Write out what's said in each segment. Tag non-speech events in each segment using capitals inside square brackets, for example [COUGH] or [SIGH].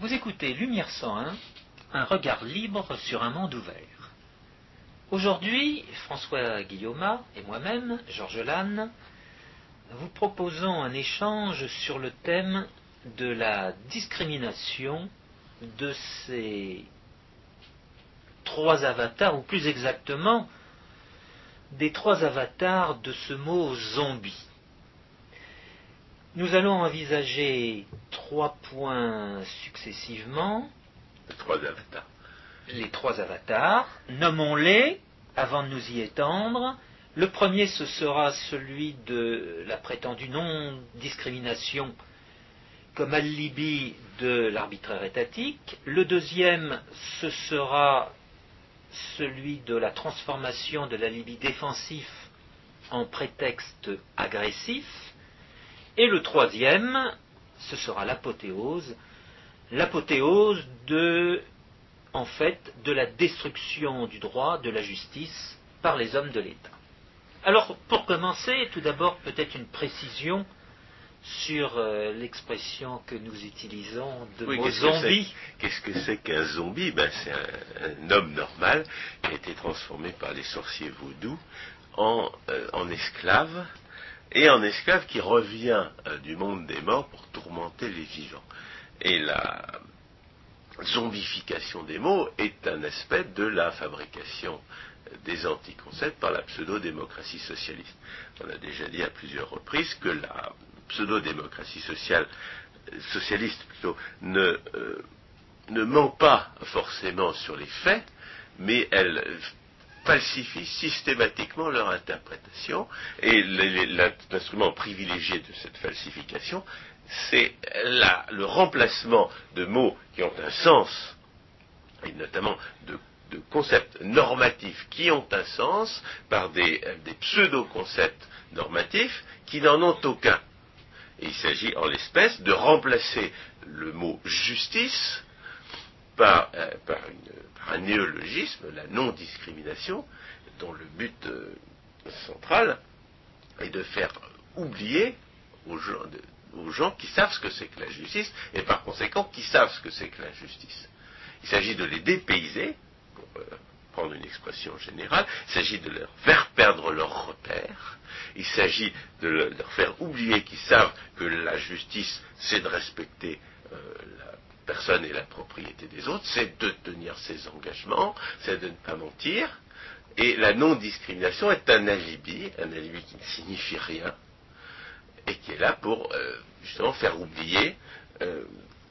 Vous écoutez Lumière 101, un regard libre sur un monde ouvert. Aujourd'hui, François Guillaume et moi-même, Georges Lannes, vous proposons un échange sur le thème de la discrimination de ces trois avatars, ou plus exactement, des trois avatars de ce mot zombie. Nous allons envisager trois points successivement. Les trois avatars. Les trois avatars. Nommons-les avant de nous y étendre. Le premier, ce sera celui de la prétendue non-discrimination comme alibi de l'arbitraire étatique. Le deuxième, ce sera celui de la transformation de l'alibi défensif en prétexte agressif. Et le troisième, ce sera l'apothéose, l'apothéose de, en fait, de la destruction du droit, de la justice par les hommes de l'État. Alors, pour commencer, tout d'abord, peut-être une précision sur euh, l'expression que nous utilisons de Oui, mot qu'est-ce que zombie. c'est- Qu'est-ce que c'est qu'un zombie? Ben, C'est un, un homme normal qui a été transformé par les sorciers vaudous en, euh, en esclave, et en esclave qui revient euh, du monde des morts pour tourmenter les vivants. Et la zombification des mots est un aspect de la fabrication des anticoncepts par la pseudo-démocratie socialiste. On a déjà dit à plusieurs reprises que la pseudo-démocratie sociale, socialiste plutôt, ne, euh, ne ment pas forcément sur les faits, mais elle euh, falsifie systématiquement leur interprétation, et l'instrument privilégié de cette falsification, c'est le remplacement de mots qui ont un sens, et notamment de, concepts normatifs qui ont un sens, par des, pseudo-concepts normatifs qui n'en ont aucun. Il s'agit en l'espèce de remplacer le mot justice par, euh, une- un néologisme, la non-discrimination, dont le but euh, central est de faire oublier aux gens, aux gens qui savent ce que c'est que la justice, et par conséquent qui savent ce que c'est que l'injustice. Il s'agit de les dépayser, pour euh, prendre une expression générale, il s'agit de leur faire perdre leurs repères, il s'agit de le- leur faire oublier qu'ils savent que la justice, c'est de respecter euh, la personne et la propriété des autres, c'est de tenir ses engagements, c'est de ne pas mentir, et la non-discrimination est un alibi, un alibi qui ne signifie rien, et qui est là pour euh, justement faire oublier euh,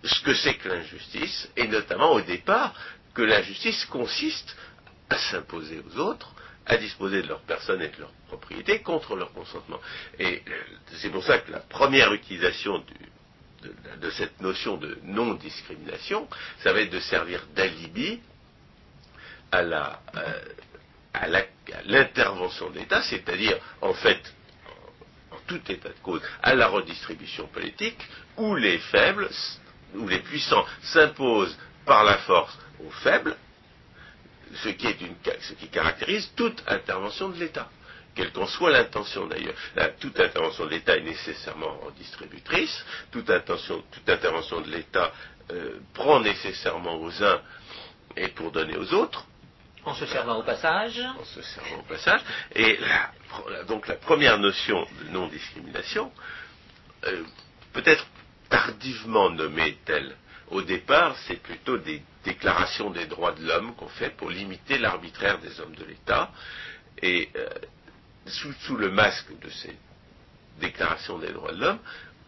ce que c'est que l'injustice, et notamment au départ que l'injustice consiste à s'imposer aux autres, à disposer de leur personne et de leur propriété contre leur consentement. Et euh, c'est pour ça que la première utilisation du- de, cette notion de non-discrimination, ça va être de servir d'alibi à euh, l'intervention de l'État, c'est-à-dire en fait en tout état de cause, à la redistribution politique, où les faibles, où les puissants s'imposent par la force aux faibles, ce qui caractérise toute intervention de l'État, quelle qu'en soit l'intention d'ailleurs. Toute intervention de l'État est nécessairement redistributrice, toute, intention- toute intervention de l'État euh, prend nécessairement aux uns et pour donner aux autres, En se servant au passage. en se servant au passage. Et la- donc la première notion de non-discrimination, euh, peut-être tardivement nommée telle, au départ, c'est plutôt des déclarations des droits de l'homme qu'on fait pour limiter l'arbitraire des hommes de l'État. Et euh, sous, le masque de ces déclarations des droits de l'homme,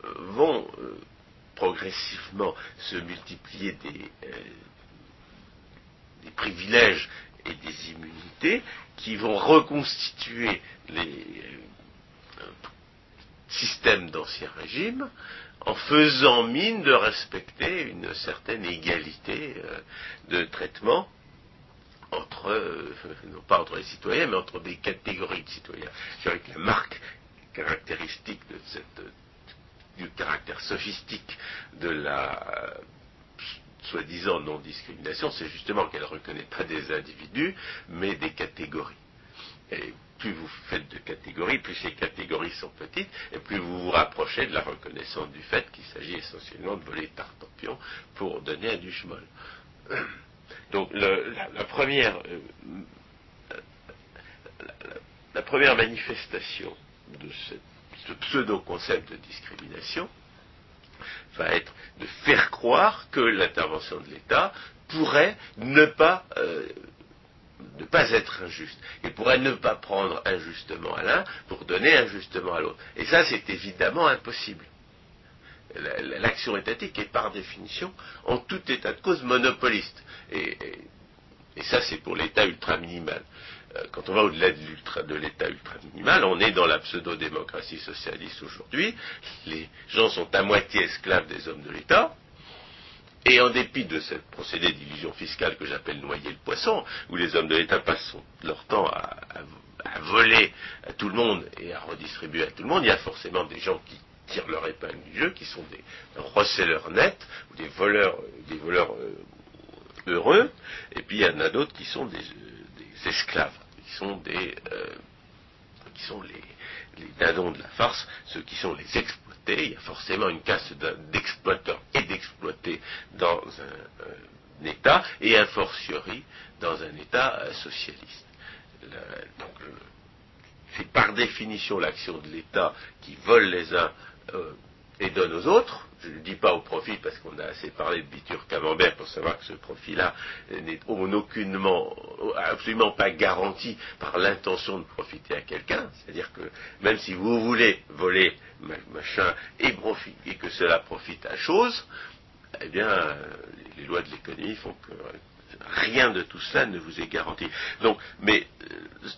euh, vont euh, progressivement se multiplier des, euh, des privilèges et des immunités qui vont reconstituer les systèmes d'ancien régime en faisant mine de respecter une certaine égalité de traitement entre, euh, non pas entre les citoyens, mais entre des catégories de citoyens. Je dirais que la marque caractéristique du caractère sophistique de la euh, soi-disant non-discrimination, c'est justement qu'elle ne reconnaît pas des individus, mais des catégories. Et plus vous faites de catégories, plus ces catégories sont petites, et plus vous vous rapprochez de la reconnaissance du fait qu'il s'agit essentiellement de voler tartampion pour donner un molle. [CLEARS THROAT] Donc la, première, euh, la, première manifestation de ce pseudo-concept de discrimination va être de faire croire que l'intervention de l'État pourrait ne pas euh, ne pas être injuste. Il pourrait ne pas prendre injustement à l'un pour donner injustement à l'autre. Et ça, c'est évidemment impossible. L'action étatique est par définition, en tout état de cause, monopoliste. Et, ça, c'est pour l'État ultra-minimal. Euh, quand on va au-delà de l'État ultra-minimal, on est dans la pseudo-démocratie socialiste aujourd'hui. Les gens sont à moitié esclaves des hommes de l'État. Et en dépit de ce procédé d'illusion fiscale que j'appelle noyer le poisson, où les hommes de l'État passent leur temps à, voler à tout le monde et à redistribuer à tout le monde, il y a forcément des gens qui tirent leur épingle du jeu, qui sont des receleurs nets, ou des voleurs, des voleurs euh, heureux, et puis il y en a d'autres qui sont des, esclaves, qui sont des, euh, qui sont les, les dindons de la farce, ceux qui sont les exploitants il y a forcément une caste d'exploiteurs et d'exploités dans un, État, et un fortiori dans un État euh, socialiste. donc, c'est par définition l'action de l'État qui vole les uns euh, et donne aux autres. Je ne dis pas au profit parce qu'on a assez parlé de Bitur Camembert pour savoir que ce profit-là n'est aucunement, absolument pas garanti par l'intention de profiter à quelqu'un. C'est-à-dire que même si vous voulez voler machin et, et que cela profite à chose, eh bien, les lois de l'économie font que rien de tout cela ne vous est garanti. Donc, mais euh,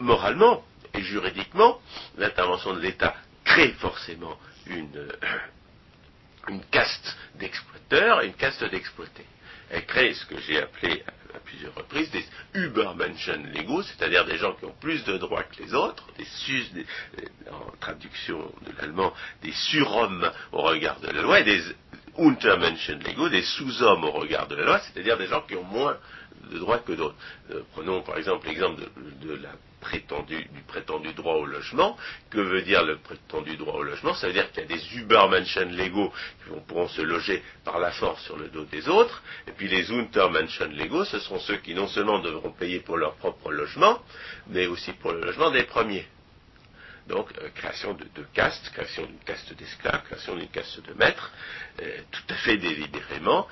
moralement et juridiquement, l'intervention de l'État crée forcément une, une caste d'exploiteurs et une caste d'exploités. Elle crée ce que j'ai appelé à plusieurs reprises des Übermenschen légaux, c'est-à-dire des gens qui ont plus de droits que les autres, des, en traduction de l'allemand, des surhommes au regard de la loi, et des Untermenschen légaux, des sous-hommes au regard de la loi, c'est-à-dire des gens qui ont moins de droits que d'autres. Euh, prenons par exemple l'exemple du prétendu droit au logement. Que veut dire le prétendu droit au logement? Ça veut dire qu'il y a des Übermenschen légaux qui pourront se loger par la force sur le dos des autres, et puis les Untermenschen légaux, ce sont ceux qui non seulement devront payer pour leur propre logement, mais aussi pour le logement des premiers. Donc, euh, création de, de castes, création d'une caste d'esclaves, création d'une caste de maîtres, euh, tout à fait délibérément,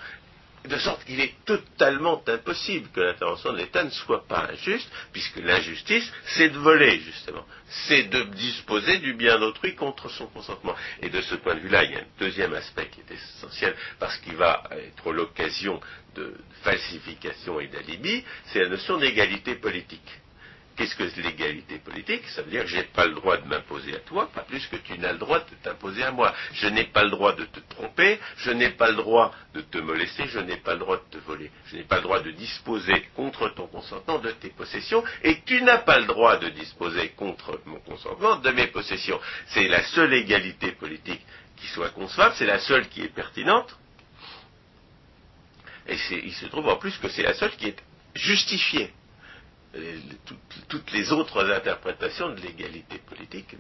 de sorte qu'il est totalement impossible que l'intervention de l'État ne soit pas injuste, puisque l'injustice, c'est de voler, justement. C'est de disposer du bien d'autrui contre son consentement. Et de ce point de vue-là, il y a un deuxième aspect qui est essentiel, parce qu'il va être l'occasion de falsification et d'alibi, c'est la notion d'égalité politique. Qu'est-ce que l'égalité politique? Ça veut dire que je n'ai pas le droit de m'imposer à toi, pas plus que tu n'as le droit de t'imposer à moi. Je n'ai pas le droit de te tromper, je n'ai pas le droit de te molester, je n'ai pas le droit de te voler. Je n'ai pas le droit de disposer contre ton consentement de tes possessions, et tu n'as pas le droit de disposer contre mon consentement de mes possessions. C'est la seule égalité politique qui soit concevable, c'est la seule qui est pertinente, et il se trouve en plus que c'est la seule qui est justifiée toutes les autres interprétations de l'égalité politique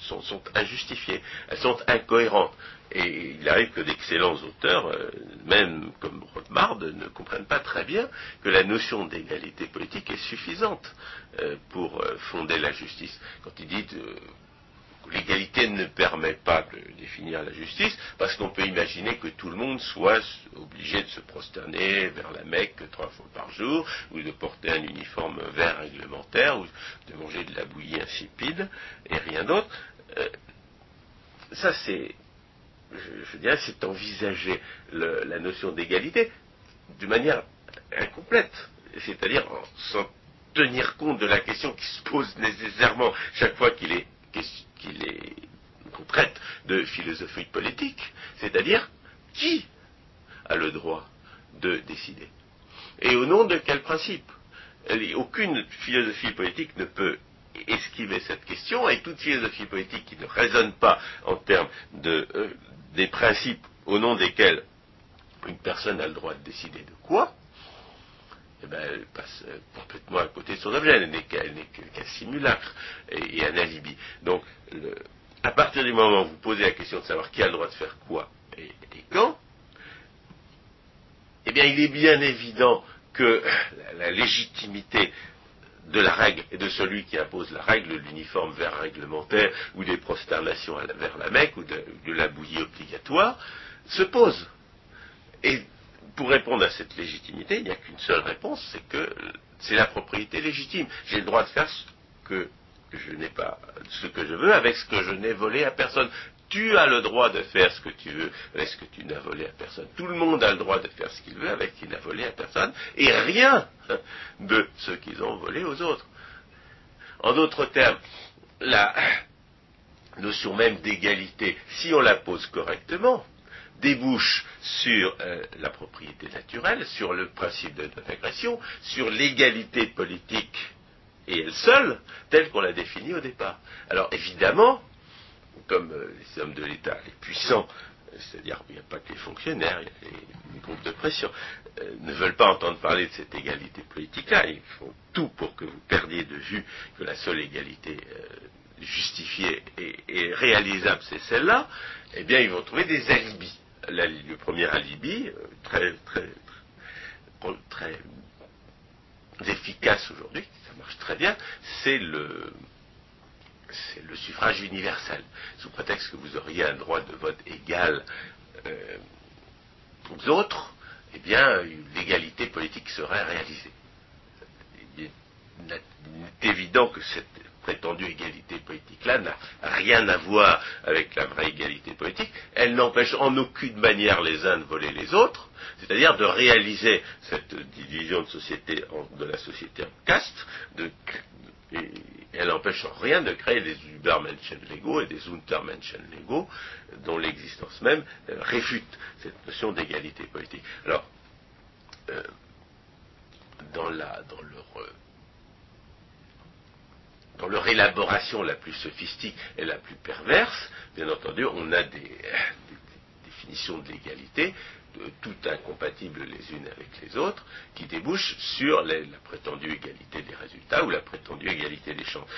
sont, injustifiées, elles sont incohérentes. Et il arrive que d'excellents auteurs, euh, même comme Rothbard, ne comprennent pas très bien que la notion d'égalité politique est suffisante euh, pour euh, fonder la justice. Quand il dit l'égalité ne permet pas de définir la justice, parce qu'on peut imaginer que tout le monde soit obligé de se prosterner vers la Mecque trois fois par jour, ou de porter un uniforme vert réglementaire, ou de manger de la bouillie insipide, et rien d'autre. Euh, ça, c'est, je, dirais, c'est envisager la notion d'égalité d'une manière incomplète, c'est-à-dire sans tenir compte de la question qui se pose nécessairement chaque fois qu'il est qu'il est qu'on de philosophie politique, c'est-à-dire qui a le droit de décider. Et au nom de quel principe? Aucune philosophie politique ne peut esquiver cette question et toute philosophie politique qui ne raisonne pas en termes euh, des principes au nom desquels une personne a le droit de décider de quoi eh ben, elle passe euh, complètement à côté de son objet, elle n'est qu'un simulacre et, un alibi. Donc, à partir du moment où vous posez la question de savoir qui a le droit de faire quoi et, quand, eh bien, il est bien évident que la, légitimité de la règle et de celui qui impose la règle, l'uniforme vers réglementaire, ou des prosternations vers la Mecque, ou de, la bouillie obligatoire, se pose. Pour répondre à cette légitimité, il n'y a qu'une seule réponse, c'est que c'est la propriété légitime. J'ai le droit de faire ce que je n'ai pas, ce que je veux avec ce que je n'ai volé à personne. Tu as le droit de faire ce que tu veux avec ce que tu n'as volé à personne. Tout le monde a le droit de faire ce qu'il veut avec ce qu'il n'a volé à personne, et rien de ce qu'ils ont volé aux autres. En d'autres termes, la notion même d'égalité, si on la pose correctement, débouche sur euh, la propriété naturelle, sur le principe de non-agression, sur l'égalité politique et elle seule, telle qu'on l'a définie au départ. Alors évidemment, comme euh, les hommes de l'État, les puissants, c'est-à-dire qu'il n'y a pas que les fonctionnaires, il y a les, groupes de pression, euh, ne veulent pas entendre parler de cette égalité politique-là. Ils font tout pour que vous perdiez de vue que la seule égalité justifiée et, et réalisable, c'est celle-là. Eh bien, ils vont trouver des alibis le premier alibi, euh, très, très, très, efficace aujourd'hui, ça marche très bien, c'est le, c'est le suffrage universel, sous prétexte que vous auriez un droit de vote égal euh, aux autres, eh bien, l'égalité politique serait réalisée. Il est évident que cette prétendue égalité politique-là n'a rien à voir avec la vraie égalité politique. Elle n'empêche en aucune manière les uns de voler les autres, c'est-à-dire de réaliser cette division de, société de la société en caste, et elle n'empêche en rien de créer des Übermenschen légaux et des Untermenschen légaux, dont l'existence même euh, réfute cette notion d'égalité politique. Alors, euh, dans, la, dans leur dans leur élaboration la plus sophistique et la plus perverse, bien entendu, on a des, définitions de l'égalité, tout incompatibles les unes avec les autres, qui débouchent sur la prétendue égalité des résultats ou la prétendue égalité des chances.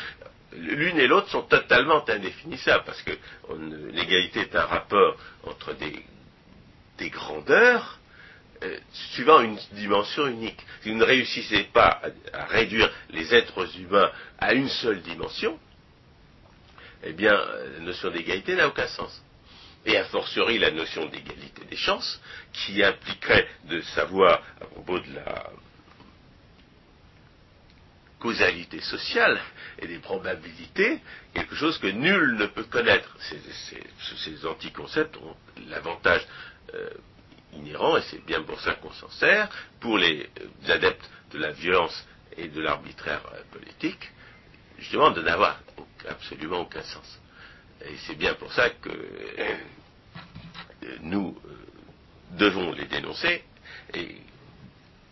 L'une et l'autre sont totalement indéfinissables, parce que l'égalité est un rapport entre des grandeurs euh, suivant une dimension unique. Si vous ne réussissez pas à, réduire les êtres humains à une seule dimension, eh bien, la notion d'égalité n'a aucun sens. Et a fortiori la notion d'égalité des chances, qui impliquerait de savoir, à propos de la causalité sociale et des probabilités, quelque chose que nul ne peut connaître. Ces, anticoncepts ont l'avantage euh, inhérent, et c'est bien pour ça qu'on s'en sert, pour les adeptes de la violence et de l'arbitraire euh, politique, justement de n'avoir absolument aucun sens. Et c'est bien pour ça que euh, nous euh, devons les dénoncer, et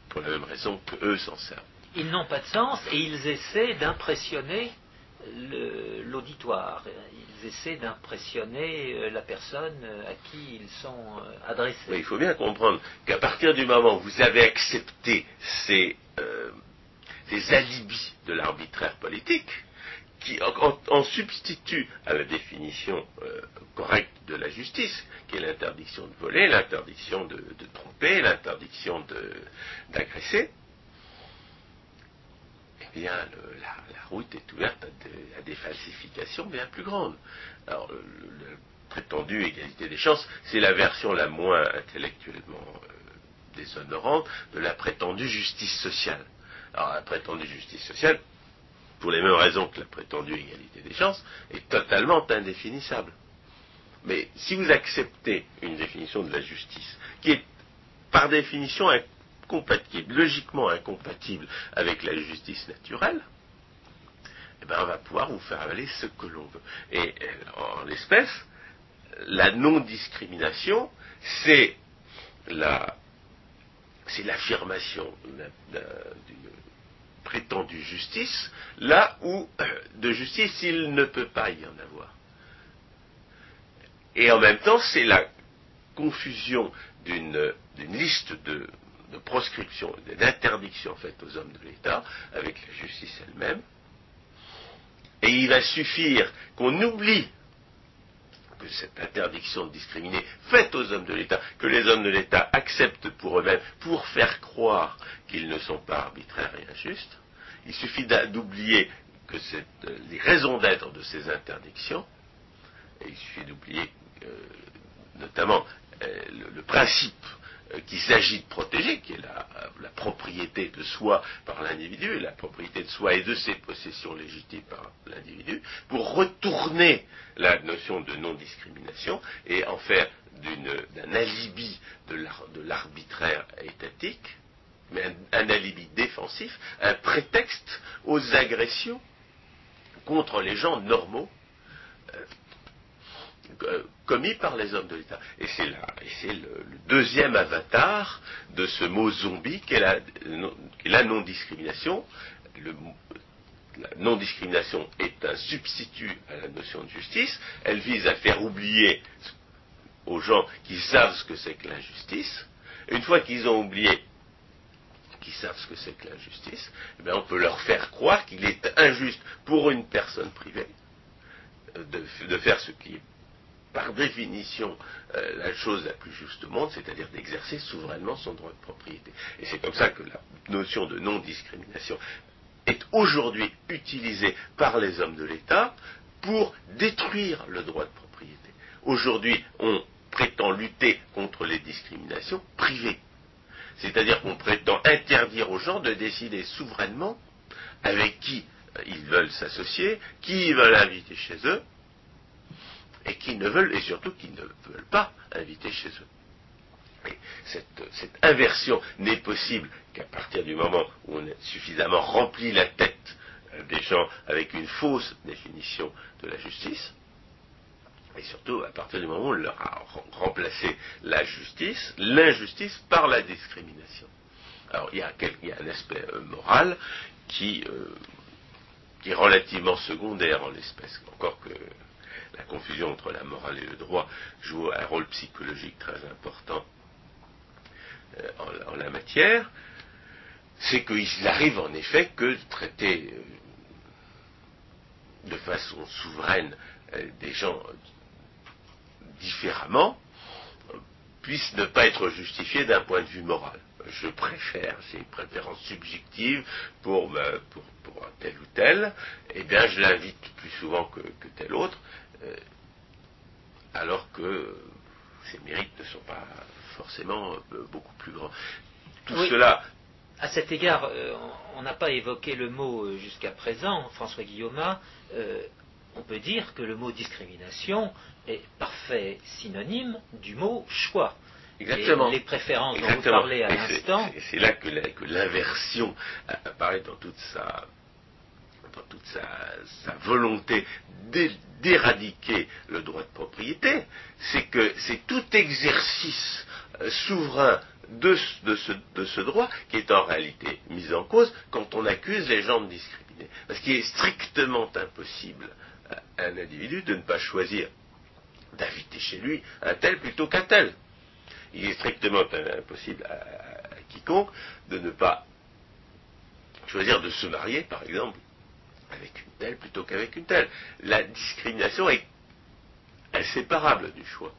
pour la même raison qu'eux s'en servent. Ils n'ont pas de sens et ils essaient d'impressionner l'auditoire. Ils essaient d'impressionner euh, la personne euh, à qui ils sont euh, adressés. il faut bien comprendre qu'à partir du moment où vous avez accepté ces, alibis de l'arbitraire politique, qui en, substitue à la définition correcte de la justice, qui est l'interdiction de voler, l'interdiction de, de tromper, l'interdiction d'agresser, eh bien, la, route est ouverte à, des falsifications bien plus grandes. Alors, le, prétendu égalité des chances, c'est la version la moins intellectuellement euh, déshonorante de la prétendue justice sociale. Alors, la prétendue justice sociale, pour les mêmes raisons que la prétendue égalité des chances, est totalement indéfinissable. Mais si vous acceptez une définition de la justice, qui est par définition logiquement incompatible avec la justice naturelle, eh ben, on va pouvoir vous faire avaler ce que l'on veut. Et euh, en l'espèce, la non-discrimination, c'est l'affirmation d'une prétendue justice, là où euh, de justice il ne peut pas y en avoir. Et en même temps, c'est la confusion d'une liste de de proscription, d'interdiction faite aux hommes de l'État avec la justice elle-même. Et il va suffire qu'on oublie que cette interdiction de discriminer faite aux hommes de l'État, que les hommes de l'État acceptent pour eux-mêmes, pour faire croire qu'ils ne sont pas arbitraires et injustes, il suffit d'oublier que euh, les raisons d'être de ces interdictions, et il suffit d'oublier euh, notamment euh, le, principe qu'il s'agit de protéger, qui est la, la, propriété de soi par l'individu, la propriété de soi et de ses possessions légitimes par l'individu, pour retourner la notion de non-discrimination et en faire d'un alibi de l'arbitraire étatique, mais un, alibi défensif, un prétexte aux agressions contre les gens normaux euh, euh, commis par les hommes de l'État. Et c'est le, le, deuxième avatar de ce mot zombie qu'est la, la non-discrimination. La non-discrimination est un substitut à la notion de justice. Elle vise à faire oublier aux gens qui savent ce que c'est que l'injustice. Une fois qu'ils ont oublié qui savent ce que c'est que l'injustice, eh on peut leur faire croire qu'il est injuste pour une personne privée euh, de, faire ce qui est par définition euh, la chose la plus juste au monde, c'est-à-dire d'exercer souverainement son droit de propriété. Et c'est comme ça que la notion de non-discrimination est aujourd'hui utilisée par les hommes de l'État pour détruire le droit de propriété. Aujourd'hui, on prétend lutter contre les discriminations privées. C'est-à-dire qu'on prétend interdire aux gens de décider souverainement avec qui euh, ils veulent s'associer, qui ils veulent inviter chez eux, et qui ne veulent, et surtout qui ne veulent pas inviter chez eux. Et cette, inversion n'est possible qu'à partir du moment où on a suffisamment rempli la tête euh, des gens avec une fausse définition de la justice, et surtout à partir du moment où on leur a remplacé la justice, l'injustice par la discrimination. Alors il y a, un aspect euh, moral qui, euh, qui, est relativement secondaire en l'espèce, encore que la confusion entre la morale et le droit joue un rôle psychologique très important euh, en, la matière, c'est qu'il arrive en effet que traiter de façon souveraine des gens différemment puisse ne pas être justifié d'un point de vue moral. Je préfère, c'est une préférence subjective pour, tel ou tel, eh bien je l'invite plus souvent que, tel autre, euh, alors que ses mérites ne sont pas forcément euh, beaucoup plus grands. Tout cela. À cet égard, euh, on n'a pas évoqué le mot jusqu'à présent, François Guillaume, on peut dire que le mot discrimination est parfait synonyme du mot choix. Exactement. les préférences dont vous parlez à l'instant. Et c'est là que l'inversion apparaît dans toute sa, dans toute sa, volonté d'éradiquer le droit de propriété. C'est que c'est tout exercice euh, souverain de, ce, droit qui est en réalité mis en cause quand on accuse les gens de discriminer. Parce qu'il est strictement impossible à un individu de ne pas choisir d'inviter chez lui un tel plutôt qu'un tel. Il est strictement impossible à, quiconque de ne pas choisir de se marier, par exemple, plutôt qu'avec une telle. La discrimination est inséparable du choix.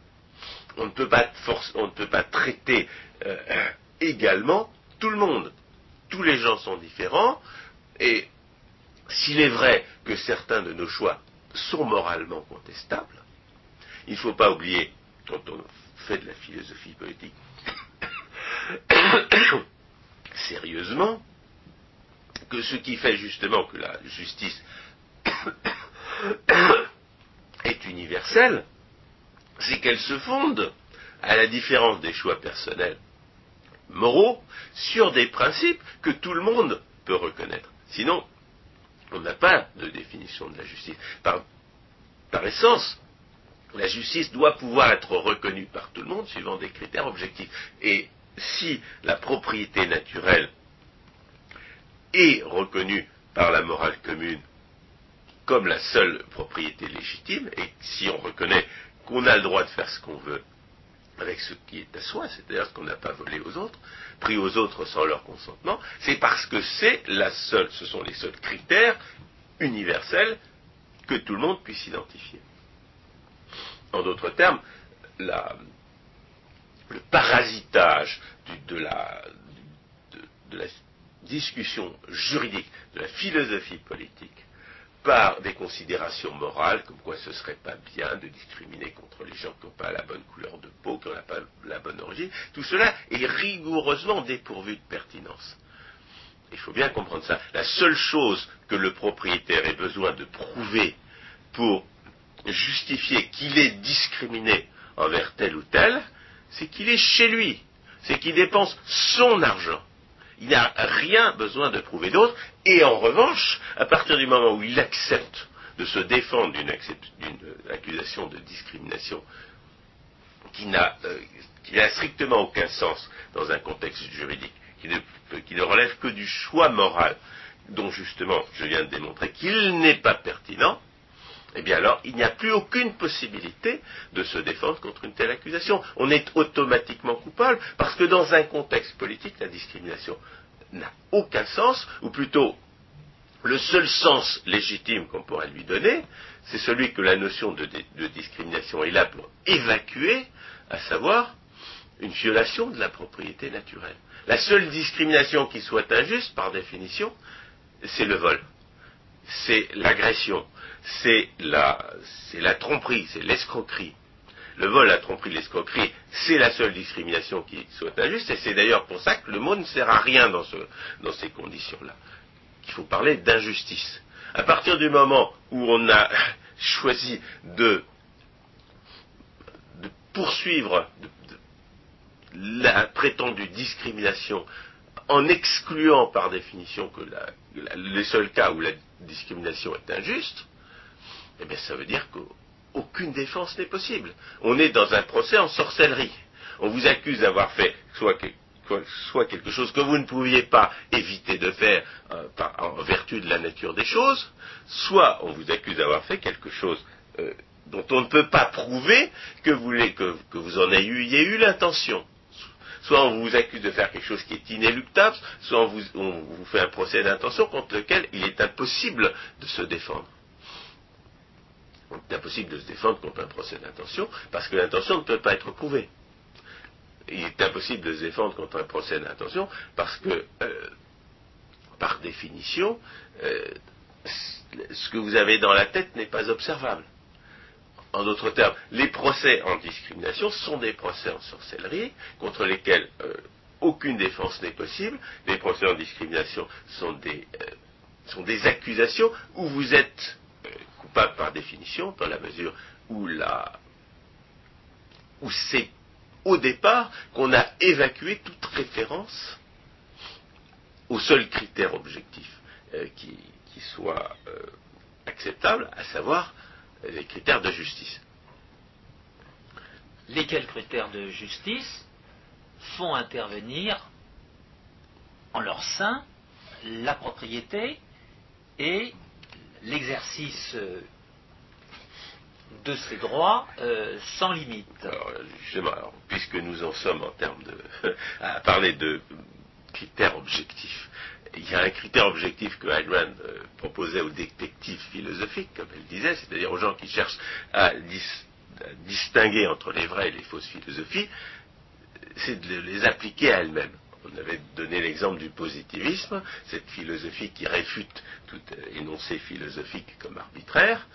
On ne peut pas, on ne peut pas traiter euh, [CLEARS THROAT] également tout le monde. Tous les gens sont différents, et s'il est vrai que certains de nos choix sont moralement contestables, il ne faut pas oublier, quand on fait de la philosophie politique, [COUGHS] sérieusement, que ce qui fait justement que la justice [COUGHS] est universelle, c'est qu'elle se fonde, à la différence des choix personnels moraux, sur des principes que tout le monde peut reconnaître. Sinon, on n'a pas de définition de la justice. Par, essence, la justice doit pouvoir être reconnue par tout le monde suivant des critères objectifs. Et si la propriété naturelle est reconnue par la morale commune comme la seule propriété légitime, et si on reconnaît qu'on a le droit de faire ce qu'on veut avec ce qui est à soi, c'est-à-dire ce qu'on n'a pas volé aux autres, pris aux autres sans leur consentement, c'est parce que c'est la seule, ce sont les seuls critères universels que tout le monde puisse identifier. En d'autres termes, le parasitage de la discussion juridique, de la philosophie politique, par des considérations morales, comme quoi ce serait pas bien de discriminer contre les gens qui n'ont pas la bonne couleur de peau, qui n'ont pas la bonne origine, tout cela est rigoureusement dépourvu de pertinence. Il faut bien comprendre ça. La seule chose que le propriétaire ait besoin de prouver pour justifier qu'il est discriminé envers tel ou tel, c'est qu'il est chez lui, c'est qu'il dépense son argent. Il n'a rien besoin de prouver d'autre, et en revanche, à partir du moment où il accepte de se défendre d'une accusation de discrimination qui n'a euh, strictement aucun sens dans un contexte juridique, qui ne relève que du choix moral, dont justement je viens de démontrer qu'il n'est pas pertinent, eh bien alors, il n'y a plus aucune possibilité de se défendre contre une telle accusation. On est automatiquement coupable parce que dans un contexte politique, la discrimination n'a aucun sens, ou plutôt le seul sens légitime qu'on pourrait lui donner, c'est celui que la notion de, discrimination est là pour évacuer, à savoir une violation de la propriété naturelle. La seule discrimination qui soit injuste, par définition, c'est le vol, c'est l'agression, c'est la, tromperie, c'est l'escroquerie. Le vol, la tromperie, l'escroquerie, c'est la seule discrimination qui soit injuste, et c'est d'ailleurs pour ça que le mot ne sert à rien dans, ces conditions-là. Il faut parler d'injustice. À partir du moment où on a [LAUGHS] choisi de poursuivre la prétendue discrimination en excluant par définition que les seuls cas où la discrimination est injuste, eh bien ça veut dire qu'aucune défense n'est possible. On est dans un procès en sorcellerie. On vous accuse d'avoir fait soit, quelque chose que vous ne pouviez pas éviter de faire euh, en vertu de la nature des choses, soit on vous accuse d'avoir fait quelque chose euh, dont on ne peut pas prouver que vous, que, vous en ayez eu l'intention. Soit on vous accuse de faire quelque chose qui est inéluctable, soit on vous fait un procès d'intention contre lequel il est impossible de se défendre. Il est impossible de se défendre contre un procès d'intention parce que l'intention ne peut pas être prouvée. Il est impossible de se défendre contre un procès d'intention parce que, euh, par définition, euh, ce que vous avez dans la tête n'est pas observable. En d'autres termes, les procès en discrimination sont des procès en sorcellerie contre lesquels euh, aucune défense n'est possible. Les procès en discrimination sont des, sont des accusations où vous êtes coupable par définition, dans la mesure où, c'est au départ qu'on a évacué toute référence au seul critère objectif euh, qui, soit euh, acceptable, à savoir les critères de justice. Lesquels critères de justice font intervenir en leur sein la propriété et l'exercice euh, de ces droits euh, sans limite. Alors, justement, puisque nous en sommes en termes de [LAUGHS] à parler de critères objectifs, il y a un critère objectif que Rand euh, proposait aux détectives philosophiques, comme elle disait, c'est-à-dire aux gens qui cherchent à, distinguer entre les vraies et les fausses philosophies, c'est de les appliquer à elles-mêmes. On avait donné l'exemple du positivisme, cette philosophie qui réfute tout énoncé philosophique comme arbitraire,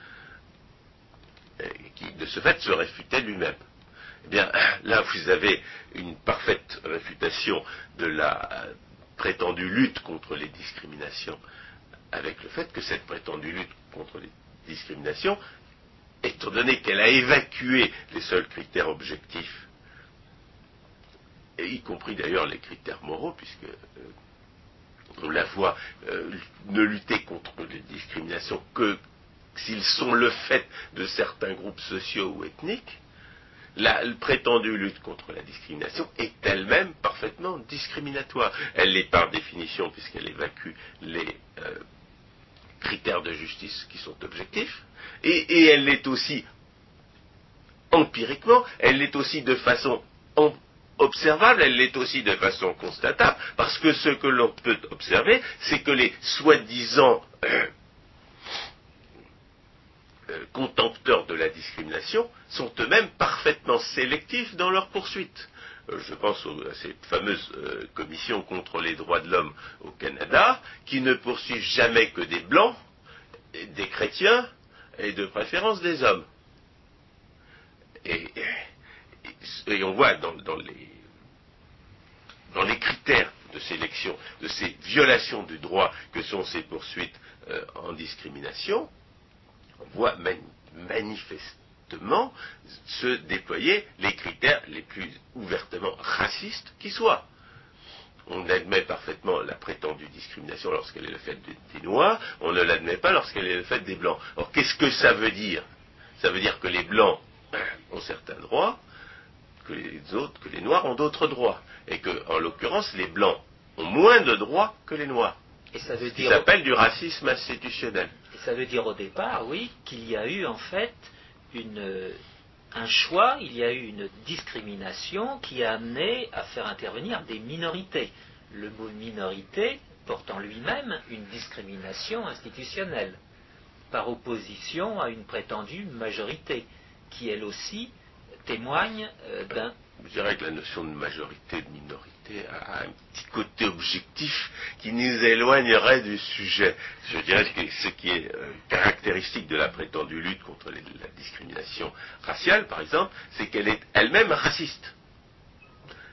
et qui de ce fait se réfutait lui-même. Eh bien, là, vous avez une parfaite réfutation de la prétendue lutte contre les discriminations, avec le fait que cette prétendue lutte contre les discriminations, étant donné qu'elle a évacué les seuls critères objectifs y compris d'ailleurs les critères moraux, puisque euh, on la voit euh, ne lutter contre les discriminations que s'ils sont le fait de certains groupes sociaux ou ethniques, la prétendue lutte contre la discrimination est elle-même parfaitement discriminatoire. Elle l'est par définition puisqu'elle évacue les euh, critères de justice qui sont objectifs, et, elle l'est aussi empiriquement, elle l'est aussi de façon observable, elle l'est aussi de façon constatable, parce que ce que l'on peut observer, c'est que les soi-disant euh, contempteurs de la discrimination sont eux-mêmes parfaitement sélectifs dans leur poursuite. Euh, je pense à cette fameuse commission contre les droits de l'homme au Canada, qui ne poursuit jamais que des blancs, des chrétiens et de préférence des hommes. Et, on voit dans, les, critères de sélection de ces violations du droit que sont ces poursuites euh, en discrimination, on voit manifestement se déployer les critères les plus ouvertement racistes qui soient on admet parfaitement la prétendue discrimination lorsqu'elle est le fait des, Noirs, on ne l'admet pas lorsqu'elle est le fait des Blancs. Or, qu'est-ce que ça veut dire? Ça veut dire que les Blancs ont certains droits, que les autres, que les Noirs ont d'autres droits, et que, en l'occurrence, les Blancs ont moins de droits que les Noirs. Et ça veut dire... s'appelle du racisme institutionnel. Ça veut dire au départ, oui, qu'il y a eu en fait un choix, il y a eu une discrimination qui a amené à faire intervenir des minorités. Le mot minorité porte en lui-même une discrimination institutionnelle, par opposition à une prétendue majorité, qui elle aussi témoigne euh, d'un... Je dirais que la notion de majorité, de minorité, a un petit côté objectif qui nous éloignerait du sujet. Je dirais que ce qui est euh, caractéristique de la prétendue lutte contre la discrimination raciale, par exemple, c'est qu'elle est elle-même raciste.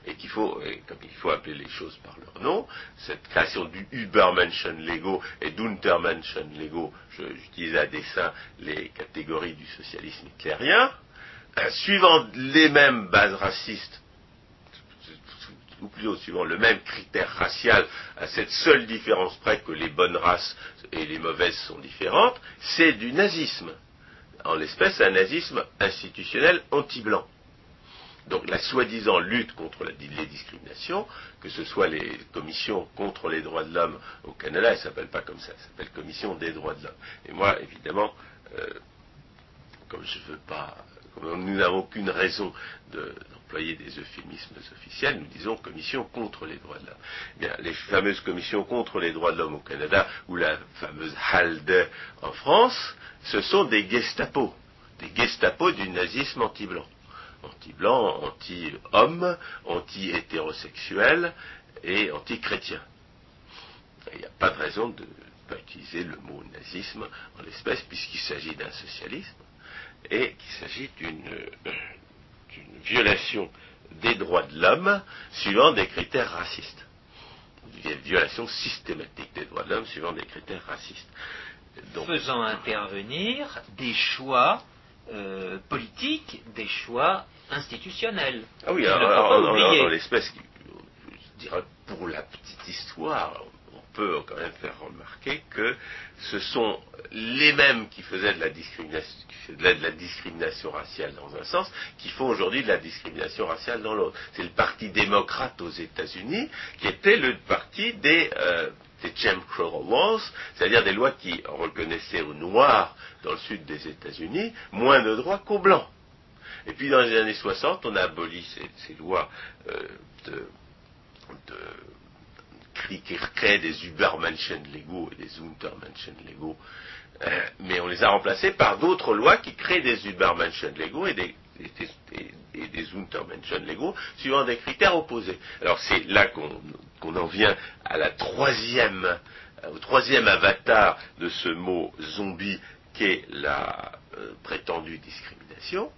Et qu'il faut, comme il faut appeler les choses par leur nom, cette création du Übermenschen Lego et d'Untermenschen Lego, j'utilise à dessein les catégories du socialisme hitlérien, suivant les mêmes bases racistes ou plutôt suivant le même critère racial, à cette seule différence près que les bonnes races et les mauvaises sont différentes, c'est du nazisme. En l'espèce, un nazisme institutionnel anti-blanc. Donc la soi-disant lutte contre les discriminations, que ce soit les commissions contre les droits de l'homme au Canada, elle ne s'appelle pas comme ça, elle s'appelle Commission des droits de l'homme. Et moi, évidemment, euh, comme je ne veux pas nous n'avons aucune raison d'employer des euphémismes officiels, nous disons commission contre les droits de l'homme. les fameuses commissions contre les droits de l'homme au Canada ou la fameuse HALDE en France, ce sont des Gestapo, des Gestapo du nazisme anti-blanc. Anti-blanc, anti-homme, anti-hétérosexuel et anti-chrétien. Il n'y a pas de raison de ne pas utiliser le mot nazisme en l'espèce puisqu'il s'agit d'un socialisme et qu'il s'agit d'une violation des droits de l'homme suivant des critères racistes. Une violation systématique des droits de l'homme suivant des critères racistes. Faisant intervenir des choix euh, politiques, des choix institutionnels. Ah oui, alors, l'espèce, je dirais pour la petite histoire, peut quand même faire remarquer que ce sont les mêmes qui faisaient de la discrimination, raciale dans un sens, qui font aujourd'hui de la discrimination raciale dans l'autre. C'est le Parti démocrate aux États-Unis qui était le parti des, euh, Jim Crow Laws, c'est-à-dire des lois qui reconnaissaient aux Noirs dans le sud des États-Unis moins de droits qu'aux Blancs. Et puis dans les années 60, on a aboli ces, lois euh, de qui créent des Übermenschen légaux et des Untermenschen légaux, euh, mais on les a remplacés par d'autres lois qui créent des Übermenschen légaux et des, et, des Untermenschen suivant des critères opposés. Alors c'est là qu'on en vient à la troisième, au troisième avatar de ce mot zombie qu'est la euh, prétendue discrimination.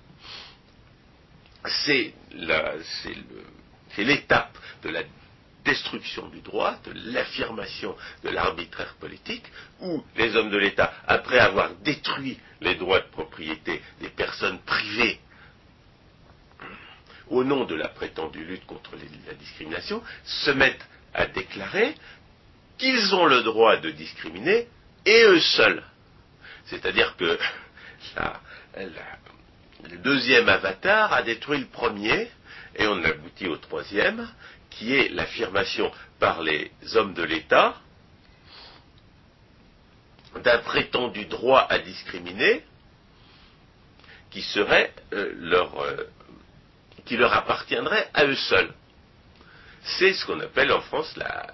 C'est l'étape de la destruction du droit, de l'affirmation de l'arbitraire politique, où les hommes de l'État, après avoir détruit les droits de propriété des personnes privées au nom de la prétendue lutte contre la discrimination, se mettent à déclarer qu'ils ont le droit de discriminer et eux seuls. C'est-à-dire que le deuxième avatar a détruit le premier et on aboutit au troisième qui est l'affirmation par les hommes de l'État d'un prétendu droit à discriminer qui serait euh, leur euh, qui leur appartiendrait à eux seuls. C'est ce qu'on appelle en France la,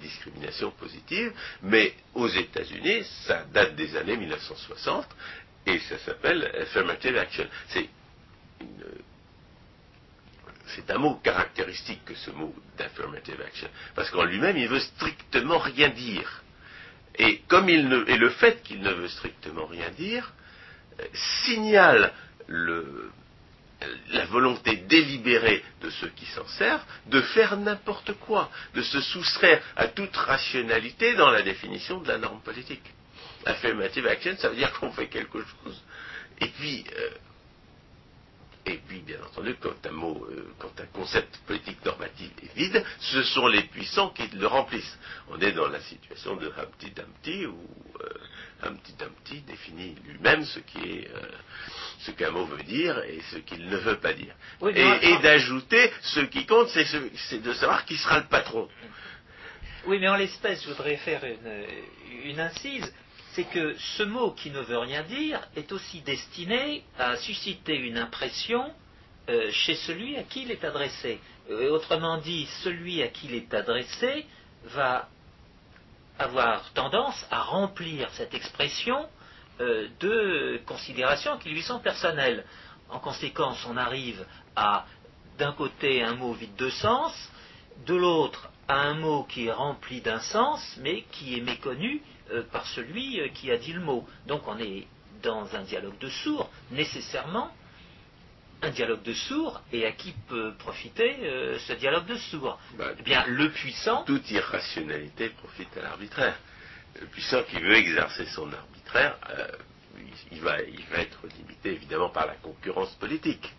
discrimination positive, mais aux États-Unis, ça date des années 1960 et ça s'appelle affirmative action. C'est c'est un mot caractéristique que ce mot d'affirmative action, parce qu'en lui-même, il veut strictement rien dire. Et comme il ne, le fait qu'il ne veut strictement rien dire, euh, signale le, la volonté délibérée de ceux qui s'en servent de faire n'importe quoi, de se soustraire à toute rationalité dans la définition de la norme politique. Affirmative action, ça veut dire qu'on fait quelque chose. Et puis, euh, et puis, bien entendu, quand un mot, euh, quand un concept politique normatif est vide, ce sont les puissants qui le remplissent. On est dans la situation de Humpty Dumpty où euh, Humpty Dumpty définit lui-même ce qui est, euh, ce qu'un mot veut dire et ce qu'il ne veut pas dire. et, d'ajouter, ce qui compte, c'est de savoir qui sera le patron. Oui, mais en l'espèce, je voudrais faire une incise c'est que ce mot qui ne veut rien dire est aussi destiné à susciter une impression euh, chez celui à qui il est adressé. Euh, autrement dit, celui à qui il est adressé va avoir tendance à remplir cette expression euh, de considérations qui lui sont personnelles. En conséquence, on arrive à, d'un côté, un mot vide de sens, de l'autre, à un mot qui est rempli d'un sens, mais qui est méconnu euh, par celui euh, qui a dit le mot. Donc on est dans un dialogue de sourds, nécessairement un dialogue de sourds, et à qui peut profiter euh, ce dialogue de sourds bah, Eh bien, le puissant. Toute irrationalité profite à l'arbitraire. Le puissant qui veut exercer son arbitraire, il, va, il, va, être limité évidemment par la concurrence politique.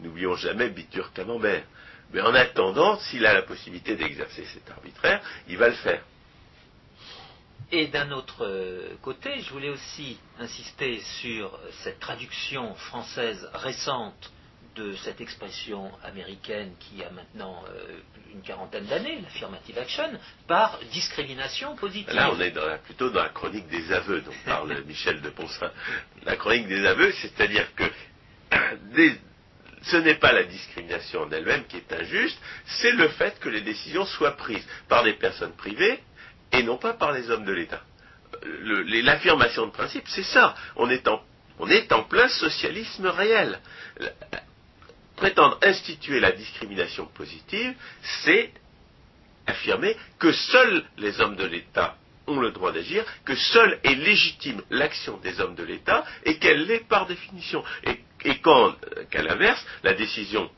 N'oublions jamais Bitur Camembert. Mais en attendant, s'il a la possibilité d'exercer cet arbitraire, il va le faire. Et d'un autre euh, côté, je voulais aussi insister sur cette traduction française récente de cette expression américaine qui a maintenant euh, une quarantaine d'années, l'affirmative action, par discrimination positive. Là, on est plutôt dans la chronique des aveux dont parle [LAUGHS] Michel de Ponsin. La chronique des aveux, c'est-à-dire que [COUGHS] ce n'est pas la discrimination en elle-même qui est injuste, c'est le fait que les décisions soient prises par des personnes privées et non pas par les hommes de l'État. L'affirmation de principe, c'est ça. On est, en, plein socialisme réel. Prétendre instituer la discrimination positive, c'est affirmer que seuls les hommes de l'État ont le droit d'agir, que seule est légitime l'action des hommes de l'État et qu'elle l'est par définition. Et, quand, qu'à l'inverse, la décision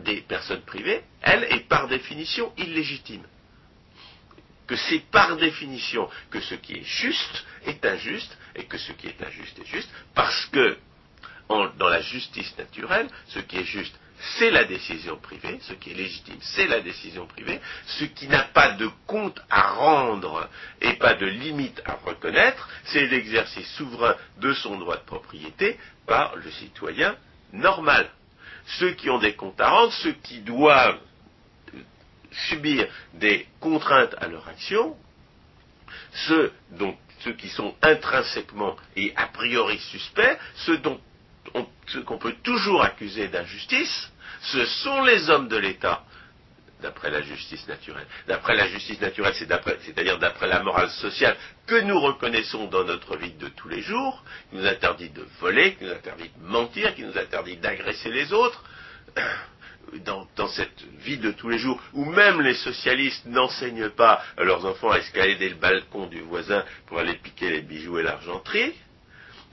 des personnes privées, elle est par définition illégitime que c'est par définition que ce qui est juste est injuste et que ce qui est injuste est juste, parce que dans la justice naturelle, ce qui est juste, c'est la décision privée, ce qui est légitime, c'est la décision privée, ce qui n'a pas de compte à rendre et pas de limite à reconnaître, c'est l'exercice souverain de son droit de propriété par le citoyen normal. Ceux qui ont des comptes à rendre, ceux qui doivent subir des contraintes à leur action, ceux, ceux qui sont intrinsèquement et a priori suspects, ceux dont qu'on peut toujours accuser d'injustice, ce sont les hommes de l'État, d'après la justice naturelle. D'après la justice naturelle, c'est-à-dire d'après la morale sociale que nous reconnaissons dans notre vie de tous les jours, qui nous interdit de voler, qui nous interdit de mentir, qui nous interdit d'agresser les autres dans, cette vie de tous les jours, où même les socialistes n'enseignent pas à leurs enfants à escalader le balcon du voisin pour aller piquer les bijoux et l'argenterie,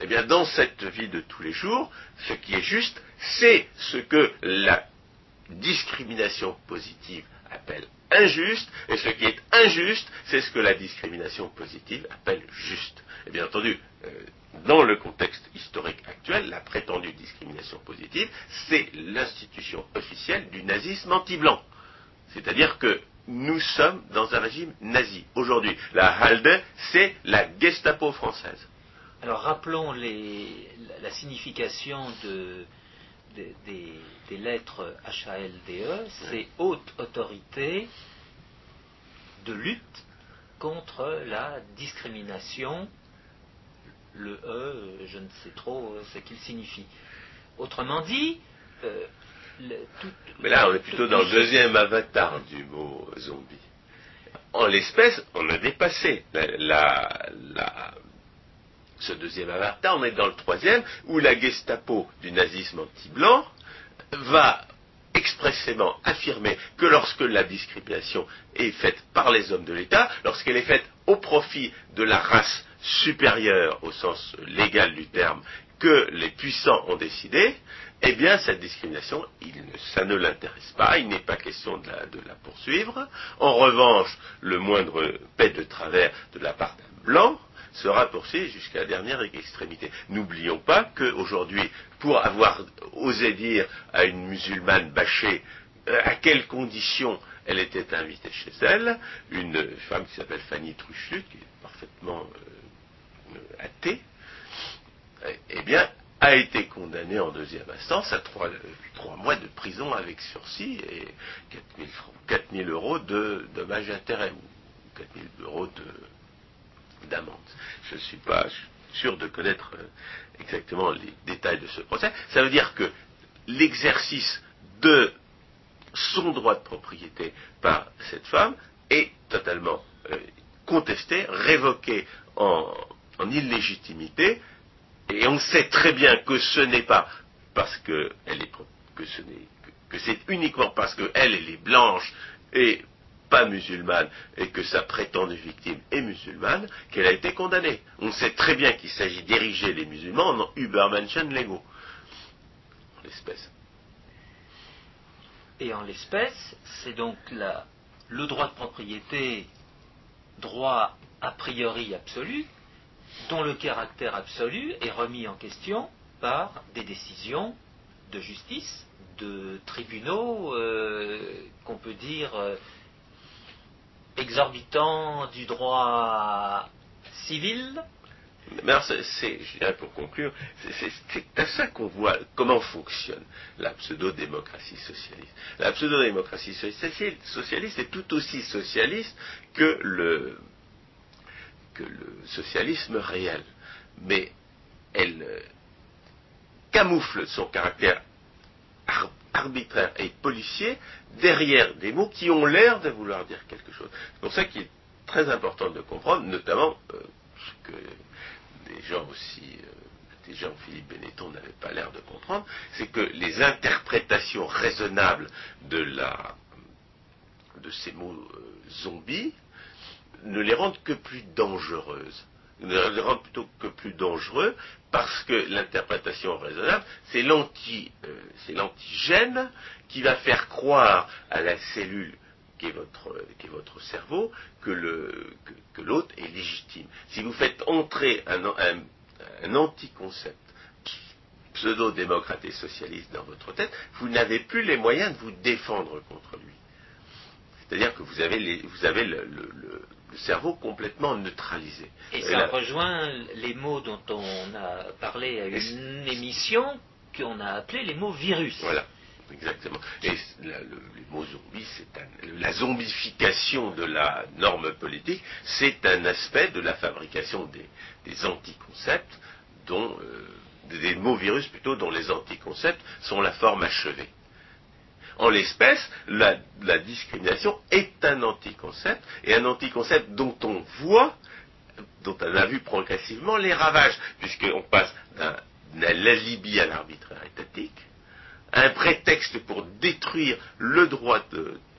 eh bien, dans cette vie de tous les jours, ce qui est juste, c'est ce que la discrimination positive appelle injuste, et ce qui est injuste, c'est ce que la discrimination positive appelle juste. Et bien entendu, euh, dans le contexte historique actuel, la prétendue discrimination positive, c'est l'institution officielle du nazisme anti-blanc. C'est-à-dire que nous sommes dans un régime nazi. Aujourd'hui, la Halde, c'est la Gestapo française. Alors rappelons la, signification des, lettres HALDE, c'est haute autorité de lutte contre la discrimination le E, je ne sais trop ce qu'il signifie. Autrement dit, euh, Mais là, on est plutôt dans le deuxième avatar du mot zombie. En l'espèce, on a dépassé ce deuxième avatar, on est dans le troisième, où la Gestapo du nazisme anti-blanc va expressément affirmer que lorsque la discrimination est faite par les hommes de l'État, lorsqu'elle est faite au profit de la race supérieure au sens légal du terme que les puissants ont décidé, eh bien, cette discrimination, ça ne l'intéresse pas, il n'est pas question de la, poursuivre. En revanche, le moindre paix de travers de la part d'un blanc sera poursuivi jusqu'à la dernière extrémité. N'oublions pas qu'aujourd'hui, pour avoir osé dire à une musulmane bâchée euh, à quelles conditions elle était invitée chez elle, une femme qui s'appelle Fanny Truchut, qui est parfaitement euh, athée, eh bien, a été condamné en deuxième instance à trois, mois de prison avec sursis et 4 000, euros de dommages et intérêts, ou 4 000 euros d'amende. Je ne suis pas sûr de connaître euh, exactement les détails de ce procès. Ça veut dire que l'exercice de son droit de propriété par cette femme est totalement euh, contesté, révoqué en illégitimité et on sait très bien que ce n'est pas parce que elle est que c'est uniquement parce qu'elle elle est blanche et pas musulmane et que sa prétendue victime est musulmane qu'elle a été condamnée. On sait très bien qu'il s'agit d'ériger les musulmans en Übermenschen. En l'espèce. Et en l'espèce, c'est donc le droit de propriété, droit a priori absolu, dont le caractère absolu est remis en question par des décisions de justice, de tribunaux qu'on peut dire euh, exorbitants du droit civil. Mais c'est, pour conclure, c'est à ça qu'on voit comment fonctionne la pseudo-démocratie socialiste. La pseudo-démocratie socialiste est tout aussi socialiste que le, que le socialisme réel. Mais elle euh, camoufle son caractère arbitraire et policier derrière des mots qui ont l'air de vouloir dire quelque chose. C'est pour ça qu'il est très important de comprendre, notamment euh, ce que des gens aussi, euh, des gens Philippe Benetton n'avaient pas l'air de comprendre, c'est que les interprétations raisonnables de ces mots zombies ne les rendent que plus dangereuses. Ne les rendent plutôt que plus dangereux parce que l'interprétation raisonnable, c'est euh, l'antigène qui va faire croire à la cellule qui est votre, qui est votre cerveau que, l'autre est légitime. Si vous faites entrer un, anti-concept pseudo-démocrate et socialiste dans votre tête, vous n'avez plus les moyens de vous défendre contre lui. C'est-à-dire que vous avez, les, vous avez le cerveau complètement neutralisé. Et ça rejoint les mots dont on a parlé à une émission qu'on a appelé les mots virus. Voilà. Exactement. Et la, le, les mots zombies, c'est la zombification de la norme politique, c'est un aspect de la fabrication des, des anticoncepts, dont euh, des mots virus plutôt, dont les anticoncepts sont la forme achevée. En l'espèce, la, discrimination est un anticoncept, et un anticoncept dont on voit, dont on a vu progressivement les ravages, puisqu'on passe d'un alibi à l'arbitraire étatique, un prétexte pour détruire le droit,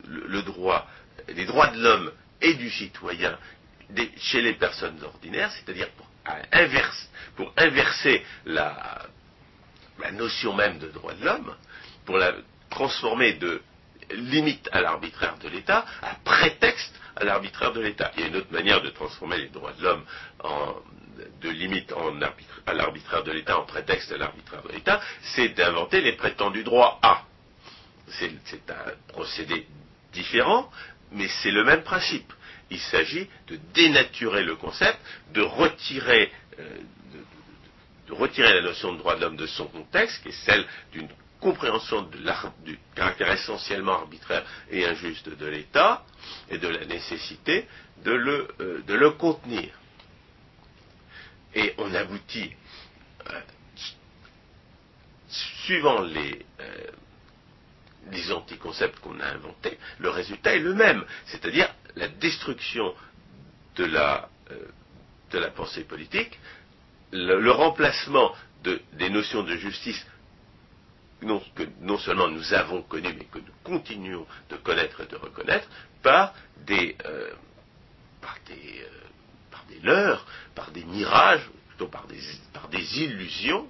le, droit les droits de l'homme et du citoyen chez les personnes ordinaires, c'est-à-dire pour, pour inverser la, la, notion même de droit de l'homme, pour la, transformer de limite à l'arbitraire de l'État à prétexte à l'arbitraire de l'État. Il y a une autre manière de transformer les droits de l'homme de limite à l'arbitraire de l'État en prétexte à l'arbitraire de l'État, c'est d'inventer les prétendus droits A. C'est un procédé différent, mais c'est le même principe. Il s'agit de dénaturer le concept, de retirer, euh, de retirer la notion de droit de l'homme de son contexte, qui est celle d'une compréhension du caractère essentiellement arbitraire et injuste de l'État et de la nécessité de le, euh, contenir. Et on aboutit, euh, suivant les, euh, les anticoncepts qu'on a inventés, le résultat est le même, c'est-à-dire la destruction de la, euh, pensée politique, le, remplacement des notions de justice que non seulement nous avons connues, mais que nous continuons de connaître et de reconnaître, par des, euh, par des, euh, par des leurres, par des mirages, plutôt par des, par des illusions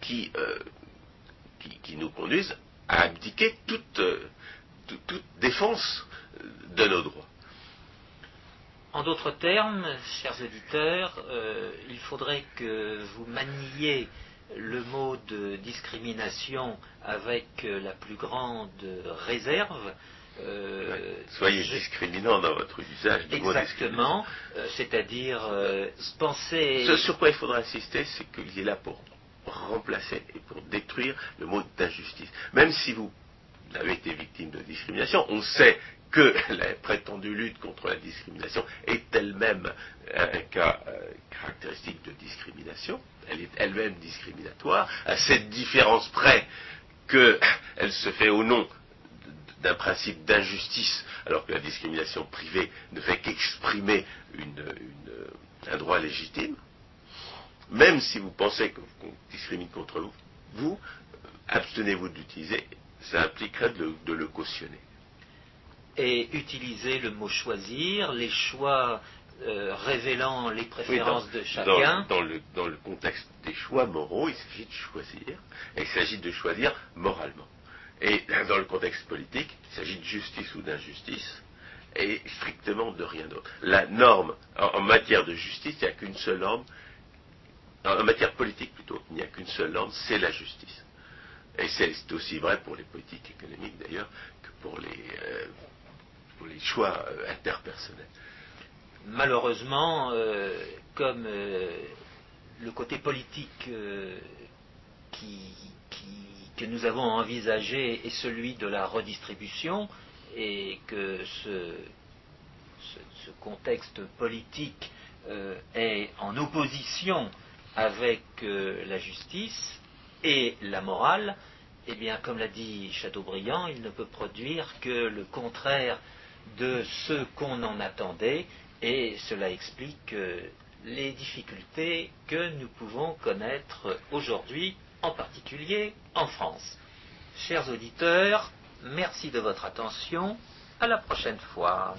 qui, qui, nous conduisent à abdiquer toute, toute, défense de nos droits. En d'autres termes, chers auditeurs, euh, il faudrait que vous maniez le mot de discrimination avec euh, la plus grande réserve. Euh, soyez discriminant dans votre usage du Exactement, c'est-à-dire penser. Ce sur quoi il faudra insister, c'est qu'il est là pour remplacer et pour détruire le mot d'injustice. Même si vous avez été victime de discrimination, on sait que [LAUGHS] la prétendue lutte contre la discrimination est elle-même un cas euh, caractéristique de discrimination, elle est elle-même discriminatoire, à cette différence près qu'elle [LAUGHS] se fait au nom d'un principe d'injustice, alors que la discrimination privée ne fait qu'exprimer un droit légitime même si vous pensez qu'on discrimine contre vous, vous, abstenez-vous de l'utiliser, ça impliquerait de le, cautionner. Et utiliser le mot choisir, les choix euh, révélant les préférences de chacun. Dans, le, dans, le, contexte des choix moraux, il s'agit de choisir, et il s'agit de choisir moralement. Et dans le contexte politique, il s'agit de justice ou d'injustice, et strictement de rien d'autre. La norme, en matière de justice, il n'y a qu'une seule norme, en matière politique plutôt, il n'y a qu'une seule norme, c'est la justice. Et c'est aussi vrai pour les politiques économiques d'ailleurs que pour les, euh, les choix euh, interpersonnels. Malheureusement, euh, comme le côté politique que nous avons envisagé est celui de la redistribution, et que ce, ce contexte politique est en opposition avec euh, la justice et la morale, eh bien, comme l'a dit Chateaubriand, il ne peut produire que le contraire de ce qu'on en attendait, et cela explique euh, les difficultés que nous pouvons connaître aujourd'hui, en particulier en France. Chers auditeurs, merci de votre attention. À la prochaine fois.